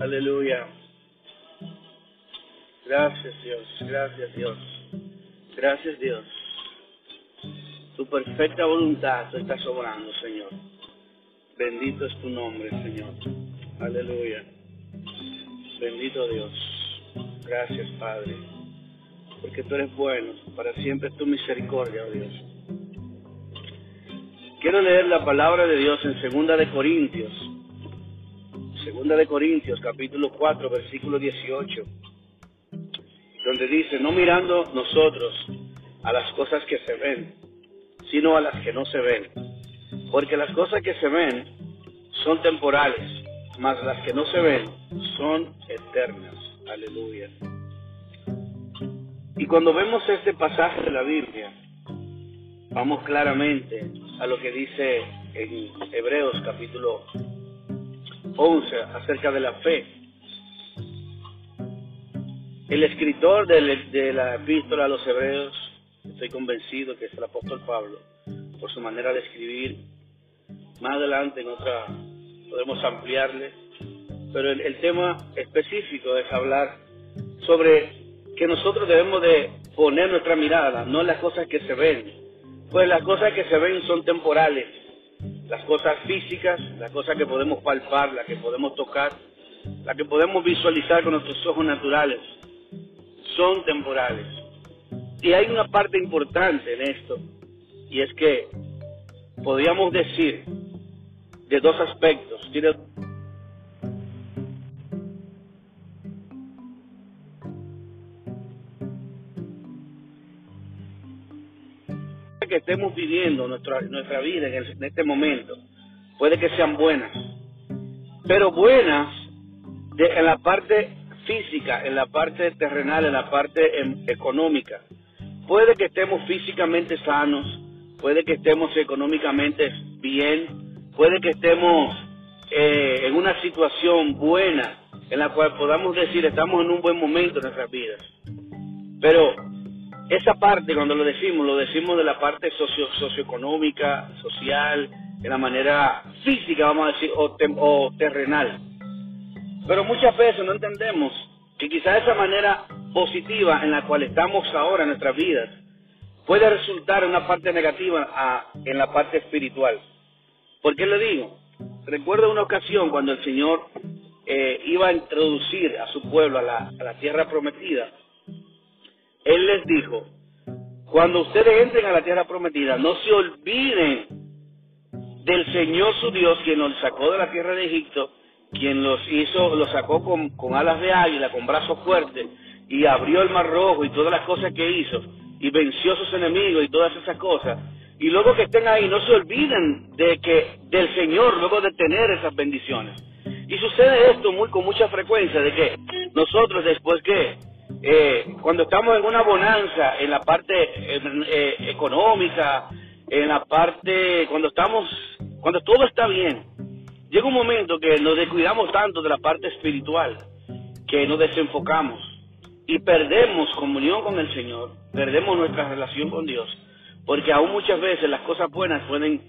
Aleluya. Gracias Dios, gracias Dios. Gracias Dios. Tu perfecta voluntad está sobrando, Señor. Bendito es tu nombre, Señor. Aleluya. Bendito Dios. Gracias, Padre. Porque tú eres bueno. Para siempre tu misericordia, oh Dios. Quiero leer la palabra de Dios en Segunda de Corintios. Segunda de Corintios, capítulo 4, versículo 18. Donde dice, no mirando nosotros a las cosas que se ven, sino a las que no se ven. Porque las cosas que se ven son temporales, mas las que no se ven son eternas. Aleluya. Y cuando vemos este pasaje de la Biblia, vamos claramente a lo que dice en Hebreos capítulo 11 acerca de la fe. El escritor de la epístola a los Hebreos, estoy convencido que es el apóstol Pablo, por su manera de escribir. Más adelante en otra podemos ampliarle, pero el, tema específico es hablar sobre que nosotros debemos de poner nuestra mirada, no en las cosas que se ven, pues las cosas que se ven son temporales, las cosas físicas, las cosas que podemos palpar, las que podemos tocar, las que podemos visualizar con nuestros ojos naturales, son temporales. Y hay una parte importante en esto, y es que podríamos decir de dos aspectos. que estemos viviendo nuestra, nuestra vida en, este momento puede que sean buenas, pero buenas en la parte física, en la parte terrenal, en la parte em, económica. Puede que estemos físicamente sanos, puede que estemos económicamente bien, puede que estemos eh, en una situación buena en la cual podamos decir estamos en un buen momento en nuestras vidas. Pero esa parte, cuando lo decimos, lo decimos de la parte socio, socioeconómica, social, de la manera física, vamos a decir, o, o terrenal. Pero muchas veces no entendemos que quizás esa manera positiva en la cual estamos ahora en nuestras vidas puede resultar en una parte negativa en la parte espiritual. ¿Por qué le digo? Recuerdo una ocasión cuando el Señor eh, iba a introducir a su pueblo a la, a la tierra prometida. Él les dijo, cuando ustedes entren a la tierra prometida, no se olviden del Señor su Dios, quien los sacó de la tierra de Egipto, quien los hizo, los sacó con, alas de águila, con brazos fuertes, y abrió el mar rojo y todas las cosas que hizo y venció a sus enemigos y todas esas cosas. Y luego que estén ahí, no se olviden de que del Señor, luego de tener esas bendiciones. Y sucede esto muy con mucha frecuencia, de que nosotros después que, eh, cuando estamos en una bonanza, en la parte eh, eh, económica, en la parte, cuando estamos, cuando todo está bien, llega un momento que nos descuidamos tanto de la parte espiritual, que nos desenfocamos y perdemos comunión con el Señor, perdemos nuestra relación con Dios, porque aún muchas veces las cosas buenas pueden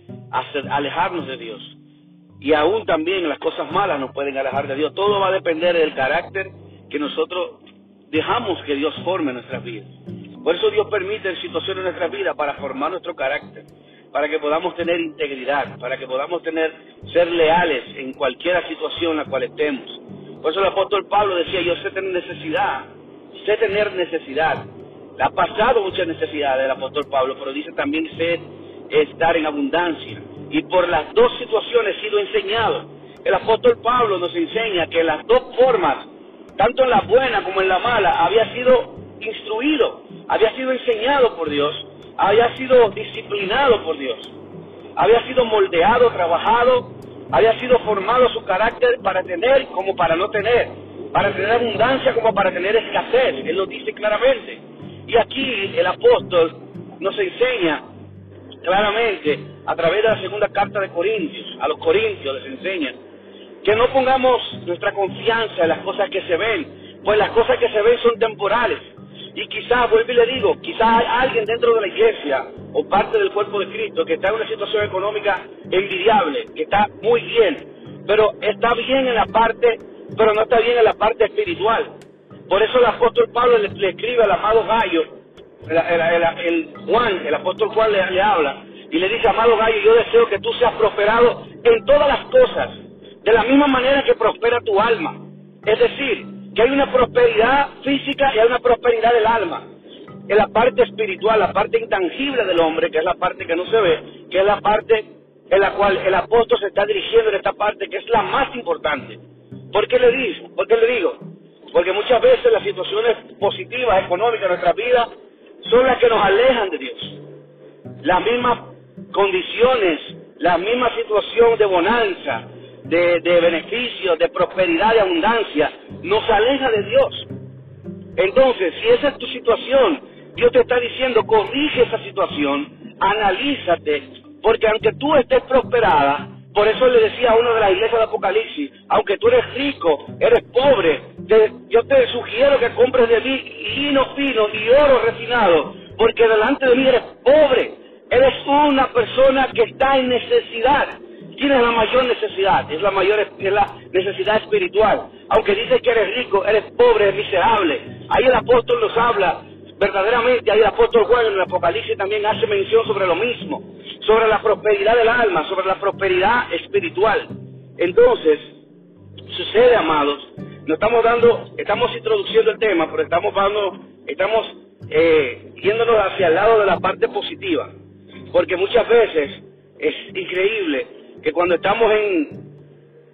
alejarnos de Dios y aún también las cosas malas nos pueden alejar de Dios. Todo va a depender del carácter que nosotros dejamos que Dios forme nuestras vidas. Por eso Dios permite situaciones en nuestra vida para formar nuestro carácter, para que podamos tener integridad, para que podamos tener ser leales en cualquier situación en la cual estemos. Por eso el apóstol Pablo decía, yo sé tener necesidad, sé tener necesidad. Le ha pasado mucha necesidad del apóstol Pablo, pero dice también sé estar en abundancia. Y por las dos situaciones he sido enseñado. El apóstol Pablo nos enseña que las dos formas, tanto en la buena como en la mala, había sido instruido, había sido enseñado por Dios, había sido disciplinado por Dios, había sido moldeado, trabajado, había sido formado su carácter para tener como para no tener para tener abundancia como para tener escasez. Él lo dice claramente. Y aquí el apóstol nos enseña claramente a través de la segunda carta de Corintios, a los Corintios les enseña que no pongamos nuestra confianza en las cosas que se ven, pues las cosas que se ven son temporales. Y quizás, vuelvo y le digo, quizás hay alguien dentro de la iglesia o parte del cuerpo de Cristo que está en una situación económica envidiable, que está muy bien, pero está bien en la parte pero no está bien en la parte espiritual. Por eso el apóstol Pablo le, escribe al amado Gallo, el, Juan, el apóstol Juan le, habla y le dice, amado Gallo, yo deseo que tú seas prosperado en todas las cosas, de la misma manera que prospera tu alma. Es decir, que hay una prosperidad física y hay una prosperidad del alma. En la parte espiritual, la parte intangible del hombre, que es la parte que no se ve, que es la parte en la cual el apóstol se está dirigiendo en esta parte, que es la más importante. ¿Por qué le digo? ¿Por qué le digo? Porque muchas veces las situaciones positivas, económicas de nuestra vida son las que nos alejan de Dios. Las mismas condiciones, la misma situación de bonanza, de, de beneficio, de prosperidad, de abundancia, nos aleja de Dios. Entonces, si esa es tu situación, Dios te está diciendo, corrige esa situación, analízate, porque aunque tú estés prosperada, por eso le decía a uno de las iglesias de Apocalipsis, aunque tú eres rico, eres pobre, yo te sugiero que compres de mí lino fino y oro refinado, porque delante de mí eres pobre, eres una persona que está en necesidad, tienes la mayor necesidad, es la mayor es la necesidad espiritual. Aunque dices que eres rico, eres pobre, eres miserable. Ahí el apóstol nos habla verdaderamente, ahí el apóstol Juan en el Apocalipsis también hace mención sobre lo mismo sobre la prosperidad del alma, sobre la prosperidad espiritual. Entonces, sucede, amados, no estamos dando, estamos introduciendo el tema, pero estamos dando, estamos eh, yéndonos hacia el lado de la parte positiva, porque muchas veces es increíble que cuando estamos en,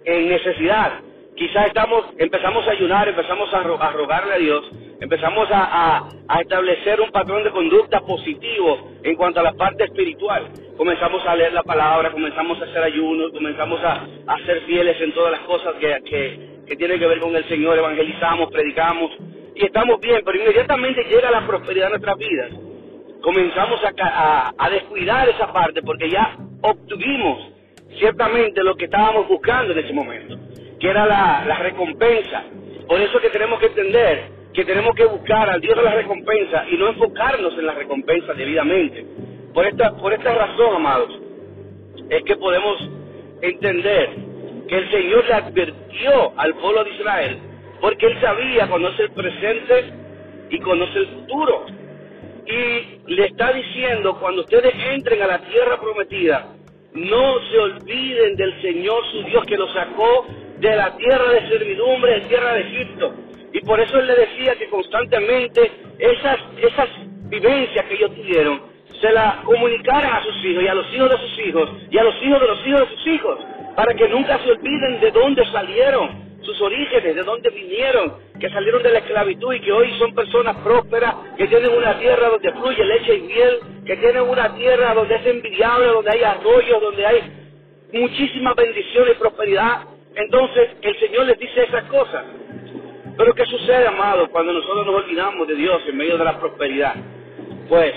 en necesidad, quizás estamos, empezamos a ayunar, empezamos a, a rogarle a Dios, empezamos a, establecer un patrón de conducta positivo en cuanto a la parte espiritual. Comenzamos a leer la palabra, comenzamos a hacer ayunos, comenzamos a, ser fieles en todas las cosas que, que, tienen que ver con el Señor, evangelizamos, predicamos y estamos bien, pero inmediatamente llega la prosperidad en nuestras vidas. Comenzamos a, a descuidar esa parte porque ya obtuvimos ciertamente lo que estábamos buscando en ese momento, que era la, recompensa. Por eso que tenemos que entender que tenemos que buscar al Dios de la recompensa y no enfocarnos en la recompensa debidamente. Por esta, por esta razón, amados, es que podemos entender que el Señor le advirtió al pueblo de Israel, porque Él sabía, conoce el presente y conoce el futuro. Y le está diciendo, cuando ustedes entren a la tierra prometida, no se olviden del Señor su Dios que los sacó de la tierra de servidumbre, de tierra de Egipto. Y por eso él le decía que constantemente esas, esas vivencias que ellos tuvieron se las comunicaran a sus hijos y a los hijos de sus hijos y a los hijos de los hijos de sus hijos, para que nunca se olviden de dónde salieron, sus orígenes, de dónde vinieron, que salieron de la esclavitud y que hoy son personas prósperas, que tienen una tierra donde fluye leche y miel, que tienen una tierra donde es envidiable, donde hay arroyos, donde hay muchísima bendición y prosperidad. Entonces el Señor les dice esas cosas. Pero ¿qué sucede, amado, cuando nosotros nos olvidamos de Dios en medio de la prosperidad? Pues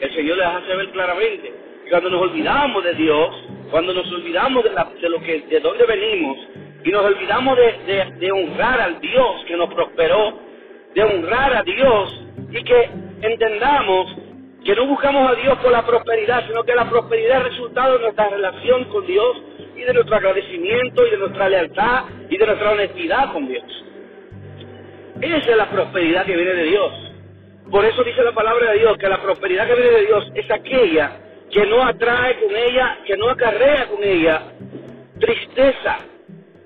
el Señor le hace ver claramente cuando nos olvidamos de Dios, cuando nos olvidamos de, de lo que, de dónde venimos y nos olvidamos de, de honrar al Dios que nos prosperó, de honrar a Dios y que entendamos que no buscamos a Dios por la prosperidad, sino que la prosperidad es resultado de nuestra relación con Dios y de nuestro agradecimiento y de nuestra lealtad y de nuestra honestidad con Dios. Esa es la prosperidad que viene de Dios. Por eso dice la palabra de Dios que la prosperidad que viene de Dios es aquella que no atrae con ella, que no acarrea con ella tristeza.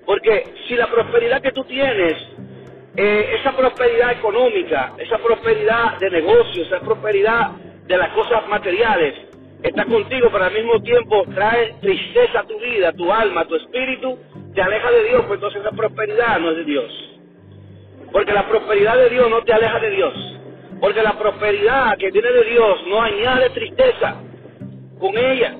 Porque si la prosperidad que tú tienes, eh, esa prosperidad económica, esa prosperidad de negocios, esa prosperidad de las cosas materiales, está contigo, pero al mismo tiempo trae tristeza a tu vida, a tu alma, a tu espíritu, te aleja de Dios, pues entonces esa prosperidad no es de Dios. Porque la prosperidad de Dios no te aleja de Dios. Porque la prosperidad que viene de Dios no añade tristeza con ella.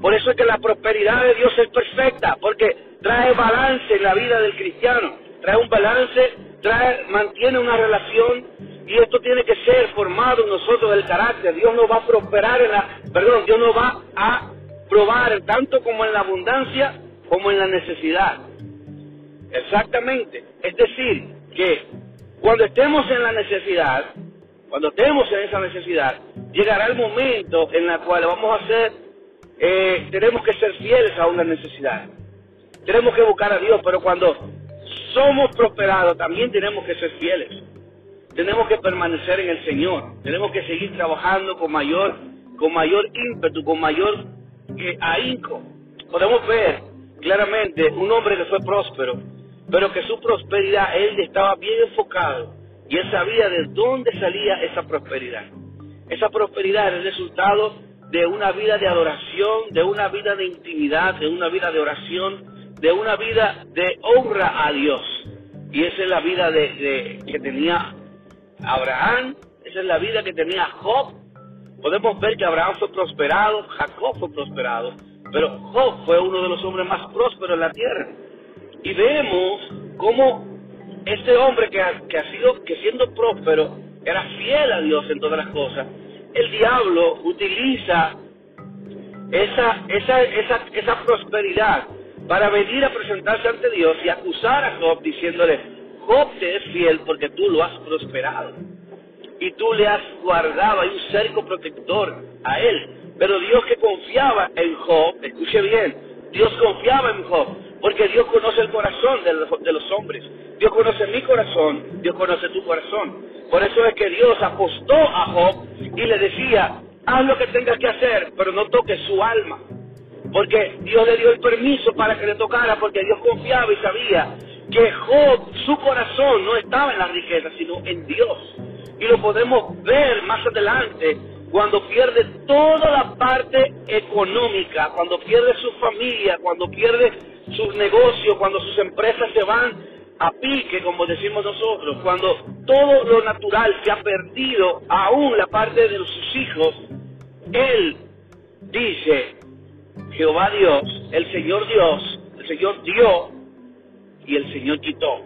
Por eso es que la prosperidad de Dios es perfecta, porque trae balance en la vida del cristiano, trae un balance, trae, mantiene una relación y esto tiene que ser formado en nosotros del carácter. Dios no va a prosperar en la, perdón, Dios no va a probar tanto como en la abundancia como en la necesidad. Exactamente. Es decir, que cuando estemos en la necesidad, cuando estemos en esa necesidad, llegará el momento en el cual vamos a hacer, eh, tenemos que ser fieles a una necesidad. Tenemos que buscar a Dios, pero cuando somos prosperados, también tenemos que ser fieles. Tenemos que permanecer en el Señor. Tenemos que seguir trabajando con mayor, con mayor ímpetu, con mayor eh, ahínco. Podemos ver claramente un hombre que fue próspero, pero que su prosperidad, él estaba bien enfocado y él sabía de dónde salía esa prosperidad. Esa prosperidad era el resultado de una vida de adoración, de una vida de intimidad, de una vida de oración, de una vida de honra a Dios. Y esa es la vida que tenía Abraham, esa es la vida que tenía Job. Podemos ver que Abraham fue prosperado, Jacob fue prosperado, pero Job fue uno de los hombres más prósperos en la tierra. Y vemos cómo este hombre que ha sido, que siendo próspero, era fiel a Dios en todas las cosas, el diablo utiliza esa prosperidad para venir a presentarse ante Dios y acusar a Job diciéndole, Job te es fiel porque tú lo has prosperado y tú le has guardado, hay un cerco protector a él. Pero Dios que confiaba en Job, escuche bien, Dios confiaba en Job, porque Dios conoce el corazón de los, de los hombres. Dios conoce mi corazón, Dios conoce tu corazón. Por eso es que Dios apostó a Job y le decía, haz lo que tengas que hacer, pero no toques su alma. Porque Dios le dio el permiso para que le tocara, porque Dios confiaba y sabía que Job, su corazón no estaba en la riqueza, sino en Dios. Y lo podemos ver más adelante cuando pierde toda la parte económica, cuando pierde su familia, cuando pierde sus negocios, cuando sus empresas se van a pique, como decimos nosotros, cuando todo lo natural se ha perdido, aún la parte de sus hijos, Él dice, Jehová Dios, el Señor Dios, el Señor dio y el Señor quitó.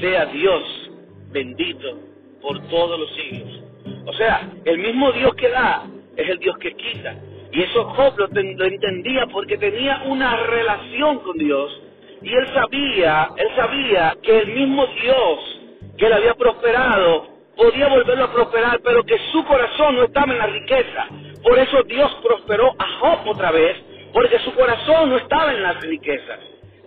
Sea Dios bendito por todos los siglos. O sea, el mismo Dios que da es el Dios que quita. Y eso Job lo, entendía porque tenía una relación con Dios y él sabía, él sabía que el mismo Dios que le había prosperado podía volverlo a prosperar, pero que su corazón no estaba en la riqueza. Por eso Dios prosperó a Job otra vez, porque su corazón no estaba en las riquezas.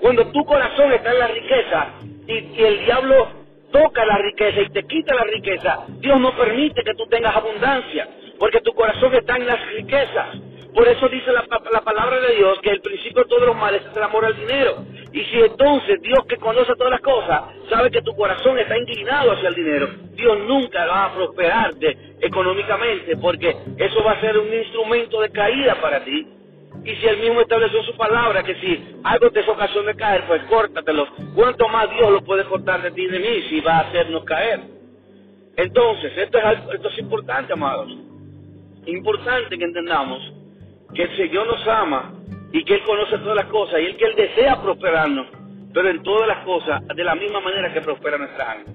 Cuando tu corazón está en la riqueza y, el diablo toca la riqueza y te quita la riqueza, Dios no permite que tú tengas abundancia, porque tu corazón está en las riquezas. Por eso dice la, palabra de Dios que el principio de todos los males es el amor al dinero. Y si entonces Dios que conoce todas las cosas sabe que tu corazón está inclinado hacia el dinero, Dios nunca va a prosperarte económicamente porque eso va a ser un instrumento de caída para ti. Y si Él mismo estableció su palabra que si algo te es ocasión de caer, pues córtatelo. ¿Cuánto más Dios lo puede cortar de ti y de mí si va a hacernos caer? Entonces, esto es, esto es importante, amados. Importante que entendamos que el Señor nos ama y que Él conoce todas las cosas y el que Él desea prosperarnos, pero en todas las cosas de la misma manera que prospera nuestra alma.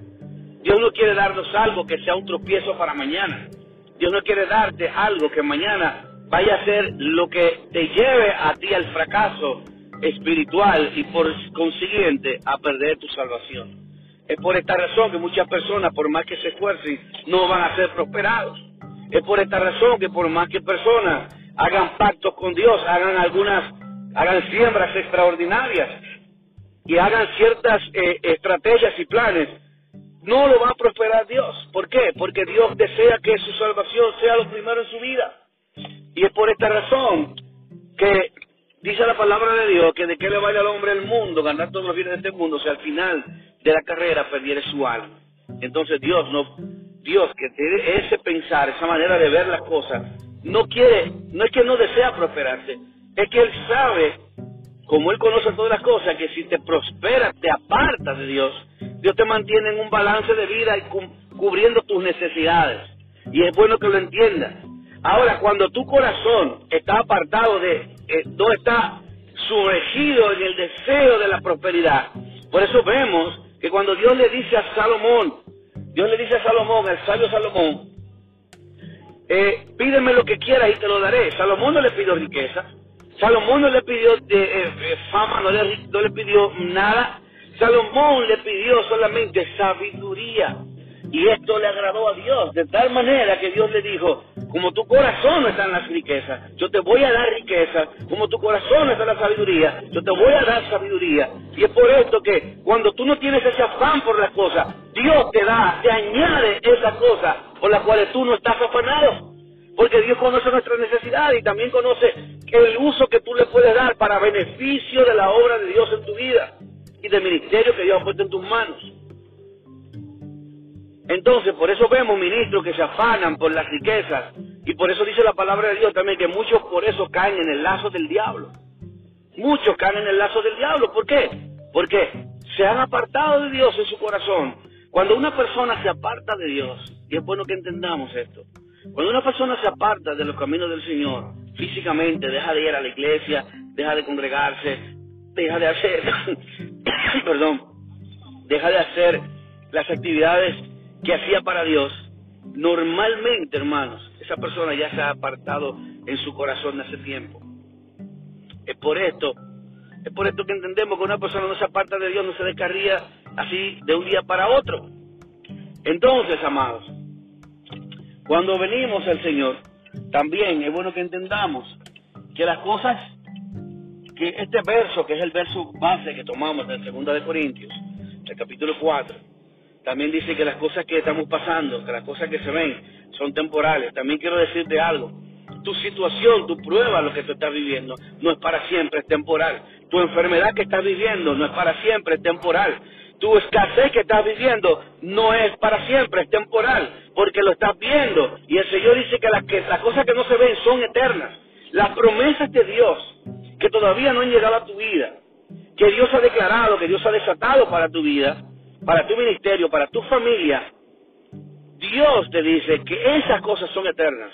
Dios no quiere darnos algo que sea un tropiezo para mañana. Dios no quiere darte algo que mañana vaya a ser lo que te lleve a ti al fracaso espiritual y por consiguiente a perder tu salvación. Es por esta razón que muchas personas, por más que se esfuercen, no van a ser prosperados. Es por esta razón que por más que personas hagan pactos con Dios, hagan algunas, hagan siembras extraordinarias y hagan ciertas eh, estrategias y planes, no lo va a prosperar Dios. ¿Por qué? Porque Dios desea que su salvación sea lo primero en su vida. Y es por esta razón que dice la palabra de Dios que de qué le vaya al hombre el mundo, ganar todos los bienes de este mundo, si al final de la carrera perdiere su alma. Entonces Dios no, Dios que tiene ese pensar, esa manera de ver las cosas, no quiere, no es que no desea prosperarse, es que Él sabe, como Él conoce todas las cosas, que si te prosperas, te apartas de Dios, Dios te mantiene en un balance de vida y cubriendo tus necesidades. Y es bueno que lo entiendas. Ahora, cuando tu corazón está apartado de, eh, no está sumergido en el deseo de la prosperidad, por eso vemos que cuando Dios le dice a Salomón, Dios le dice a Salomón, al sabio Salomón, eh, pídeme lo que quieras y te lo daré. Salomón no le pidió riqueza, Salomón no le pidió eh, eh, fama, no le, no le pidió nada. Salomón le pidió solamente sabiduría. Y esto le agradó a Dios, de tal manera que Dios le dijo, como tu corazón está en las riquezas, yo te voy a dar riqueza, como tu corazón está en la sabiduría, yo te voy a dar sabiduría. Y es por esto que cuando tú no tienes ese afán por las cosas, Dios te da, te añade esa cosa por las cuales tú no estás afanado. Porque Dios conoce nuestras necesidades y también conoce el uso que tú le puedes dar para beneficio de la obra de Dios en tu vida y del ministerio que Dios ha puesto en tus manos. Entonces, por eso vemos ministros que se afanan por las riquezas. Y por eso dice la palabra de Dios también que muchos por eso caen en el lazo del diablo. Muchos caen en el lazo del diablo. ¿Por qué? Porque se han apartado de Dios en su corazón. Cuando una persona se aparta de Dios, y es bueno que entendamos esto, cuando una persona se aparta de los caminos del Señor, físicamente, deja de ir a la iglesia, deja de congregarse, deja de hacer, perdón, deja de hacer las actividades que hacía para Dios, normalmente, hermanos, esa persona ya se ha apartado en su corazón hace tiempo. Es por esto, es por esto que entendemos que una persona no se aparta de Dios, no se descarría así de un día para otro. Entonces, amados, cuando venimos al Señor, también es bueno que entendamos que las cosas, que este verso, que es el verso base que tomamos de Segunda de Corintios, el capítulo 4, también dice que las cosas que estamos pasando, que las cosas que se ven son temporales. También quiero decirte algo. Tu situación, tu prueba, lo que tú estás viviendo, no es para siempre, es temporal. Tu enfermedad que estás viviendo no es para siempre, es temporal. Tu escasez que estás viviendo no es para siempre, es temporal, porque lo estás viendo. Y el Señor dice que las, que, las cosas que no se ven son eternas. Las promesas de Dios que todavía no han llegado a tu vida, que Dios ha declarado, que Dios ha desatado para tu vida, para tu ministerio, para tu familia, Dios te dice que esas cosas son eternas.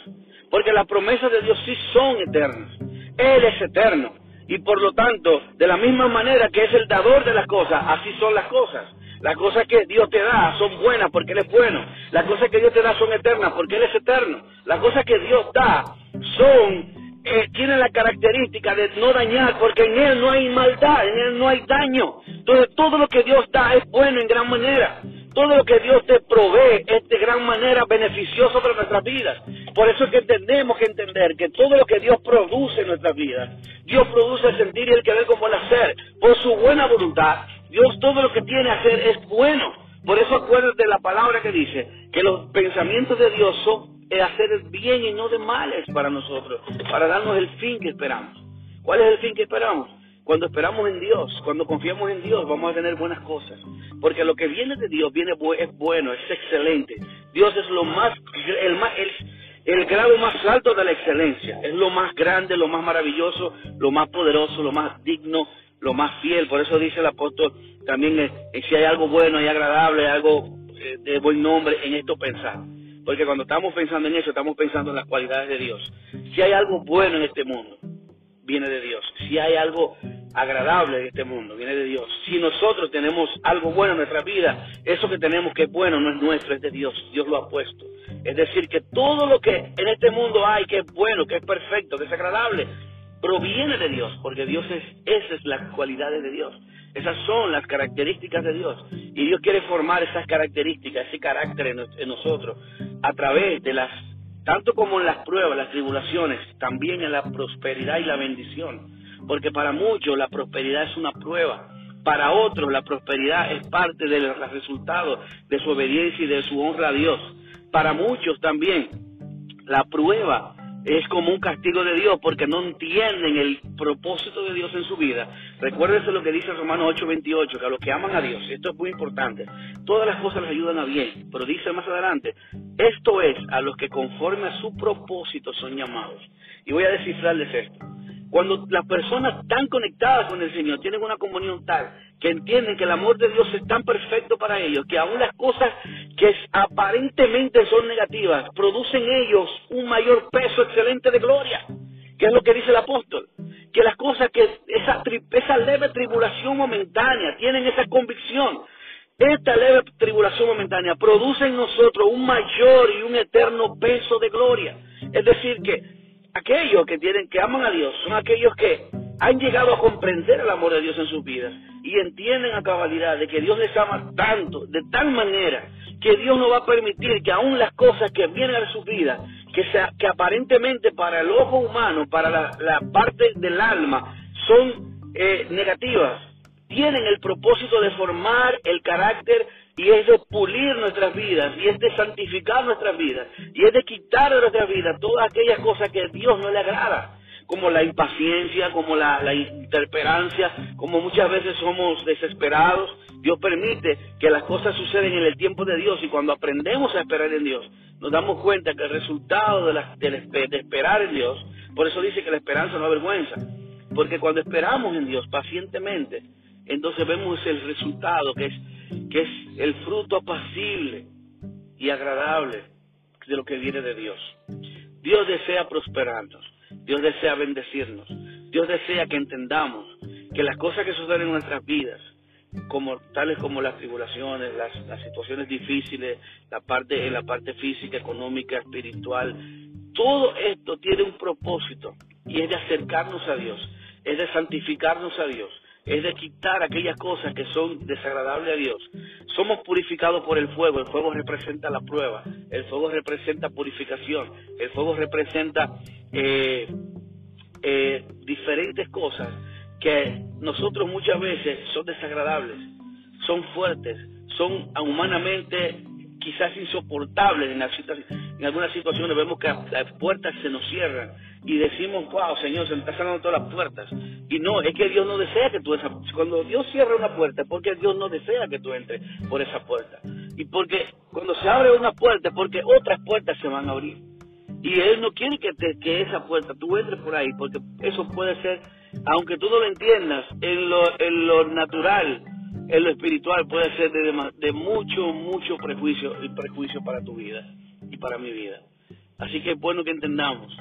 Porque las promesas de Dios sí son eternas. Él es eterno. Y por lo tanto, de la misma manera que es el dador de las cosas, así son las cosas. Las cosas que Dios te da son buenas porque Él es bueno. Las cosas que Dios te da son eternas porque Él es eterno. Las cosas que Dios da son eh, tiene la característica de no dañar, porque en Él no hay maldad, en Él no hay daño. Entonces todo lo que Dios da es bueno en gran manera. Todo lo que Dios te provee es de gran manera beneficioso para nuestras vidas. Por eso es que tenemos que entender que todo lo que Dios produce en nuestras vidas, Dios produce el sentir y el querer como el hacer. Por su buena voluntad, Dios todo lo que tiene a hacer es bueno. Por eso acuérdate de la palabra que dice que los pensamientos de Dios son hacer el bien y no de males para nosotros, para darnos el fin que esperamos. ¿Cuál es el fin que esperamos? Cuando esperamos en Dios, cuando confiamos en Dios, vamos a tener buenas cosas. Porque lo que viene de Dios viene es bueno, es excelente. Dios es lo más, el, más, el, el grado más alto de la excelencia. Es lo más grande, lo más maravilloso, lo más poderoso, lo más digno, lo más fiel. Por eso dice el apóstol también, eh, si hay algo bueno y agradable, algo eh, de buen nombre, en esto pensar. Porque cuando estamos pensando en eso, estamos pensando en las cualidades de Dios. Si hay algo bueno en este mundo, viene de Dios. Si hay algo agradable en este mundo, viene de Dios. Si nosotros tenemos algo bueno en nuestra vida, eso que tenemos que es bueno no es nuestro, es de Dios. Dios lo ha puesto. Es decir, que todo lo que en este mundo hay, que es bueno, que es perfecto, que es agradable, proviene de Dios, porque Dios es, esas es las cualidades de Dios. Esas son las características de Dios. Y Dios quiere formar esas características, ese carácter en, nosotros, a través de las, tanto como en las pruebas, las tribulaciones, también en la prosperidad y la bendición. Porque para muchos la prosperidad es una prueba. Para otros la prosperidad es parte del resultado de su obediencia y de su honra a Dios. Para muchos también la prueba es como un castigo de Dios porque no entienden el propósito de Dios en su vida. Recuérdese lo que dice Romanos 8:28, que a los que aman a Dios, esto es muy importante, todas las cosas les ayudan a bien, pero dice más adelante, esto es a los que conforme a su propósito son llamados. Y voy a descifrarles esto. Cuando las personas están conectadas con el Señor, tienen una comunión tal, que entienden que el amor de Dios es tan perfecto para ellos, que aún las cosas que aparentemente son negativas, producen ellos un mayor peso excelente de gloria, que es lo que dice el apóstol, que las cosas que esa, esa leve tribulación momentánea, tienen esa convicción, esta leve tribulación momentánea produce en nosotros un mayor y un eterno peso de gloria. Es decir, que aquellos que tienen, que aman a Dios, son aquellos que han llegado a comprender el amor de Dios en sus vidas y entienden a cabalidad de que Dios les ama tanto, de tal manera, que Dios no va a permitir que aún las cosas que vienen a sus vidas que, sea, que aparentemente para el ojo humano, para la, parte del alma, son eh, negativas, tienen el propósito de formar el carácter y es de pulir nuestras vidas, y es de santificar nuestras vidas, y es de quitar de nuestras vidas todas aquellas cosas que a Dios no le agrada, como la impaciencia, como la, la interperancia, como muchas veces somos desesperados. Dios permite que las cosas suceden en el tiempo de Dios y cuando aprendemos a esperar en Dios, nos damos cuenta que el resultado de, esperar en Dios, por eso dice que la esperanza no avergüenza, porque cuando esperamos en Dios pacientemente, entonces vemos el resultado que es que es el fruto apacible y agradable de lo que viene de Dios. Dios desea prosperarnos, Dios desea bendecirnos, Dios desea que entendamos que las cosas que suceden en nuestras vidas, como tales como las tribulaciones, las, situaciones difíciles, la parte en la parte física, económica, espiritual, todo esto tiene un propósito y es de acercarnos a Dios, es de santificarnos a Dios, es de quitar aquellas cosas que son desagradables a Dios. Somos purificados por el fuego, el fuego representa la prueba, el fuego representa purificación, el fuego representa eh, eh, diferentes cosas que nosotros muchas veces son desagradables, son fuertes, son humanamente quizás insoportables en, algunas situaciones, vemos que las puertas se nos cierran y decimos, wow, Señor, se me están cerrando todas las puertas. Y no, es que Dios no desea que tú esa, cuando Dios cierra una puerta, es porque Dios no desea que tú entres por esa puerta. Y porque cuando se abre una puerta, es porque otras puertas se van a abrir. Y Él no quiere que, te, que esa puerta, tú entres por ahí, porque eso puede ser, aunque tú no lo entiendas, en lo, en lo natural, en lo espiritual puede ser de, de mucho, mucho prejuicio, y prejuicio para tu vida y para mi vida. Así que es bueno que entendamos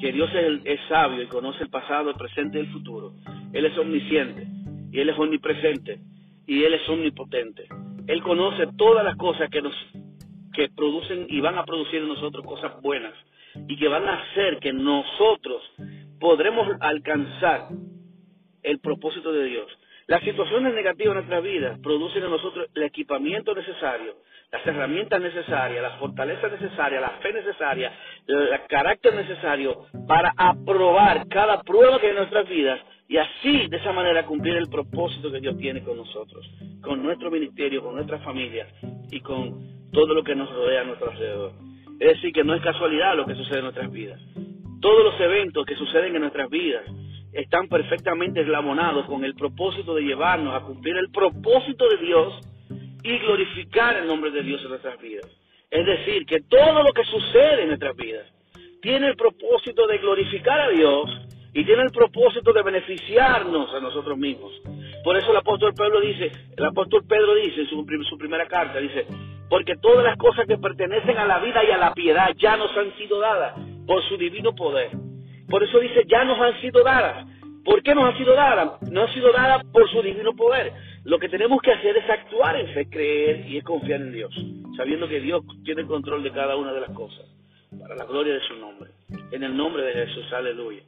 que Dios es, es, sabio y conoce el pasado, el presente y el futuro. Él es omnisciente y Él es omnipresente y Él es omnipotente. Él conoce todas las cosas que nos que producen y van a producir en nosotros cosas buenas y que van a hacer que nosotros podremos alcanzar el propósito de Dios. Las situaciones negativas en nuestra vida producen en nosotros el equipamiento necesario, las herramientas necesarias, la fortaleza necesaria, la fe necesaria, el carácter necesario para aprobar cada prueba que hay en nuestras vidas y así, de esa manera, cumplir el propósito que Dios tiene con nosotros, con nuestro ministerio, con nuestra familia y con todo lo que nos rodea a nuestro alrededor. Es decir, que no es casualidad lo que sucede en nuestras vidas. Todos los eventos que suceden en nuestras vidas están perfectamente eslabonados con el propósito de llevarnos a cumplir el propósito de Dios y glorificar el nombre de Dios en nuestras vidas. Es decir, que todo lo que sucede en nuestras vidas tiene el propósito de glorificar a Dios y tiene el propósito de beneficiarnos a nosotros mismos. Por eso el apóstol Pedro dice, el apóstol Pedro dice en su, su primera carta, dice, porque todas las cosas que pertenecen a la vida y a la piedad ya nos han sido dadas por su divino poder. Por eso dice, ya nos han sido dadas. ¿Por qué nos han sido dadas? Nos han sido dadas por su divino poder. Lo que tenemos que hacer es actuar en fe, creer y es confiar en Dios, sabiendo que Dios tiene control de cada una de las cosas, para la gloria de su nombre. En el nombre de Jesús, aleluya.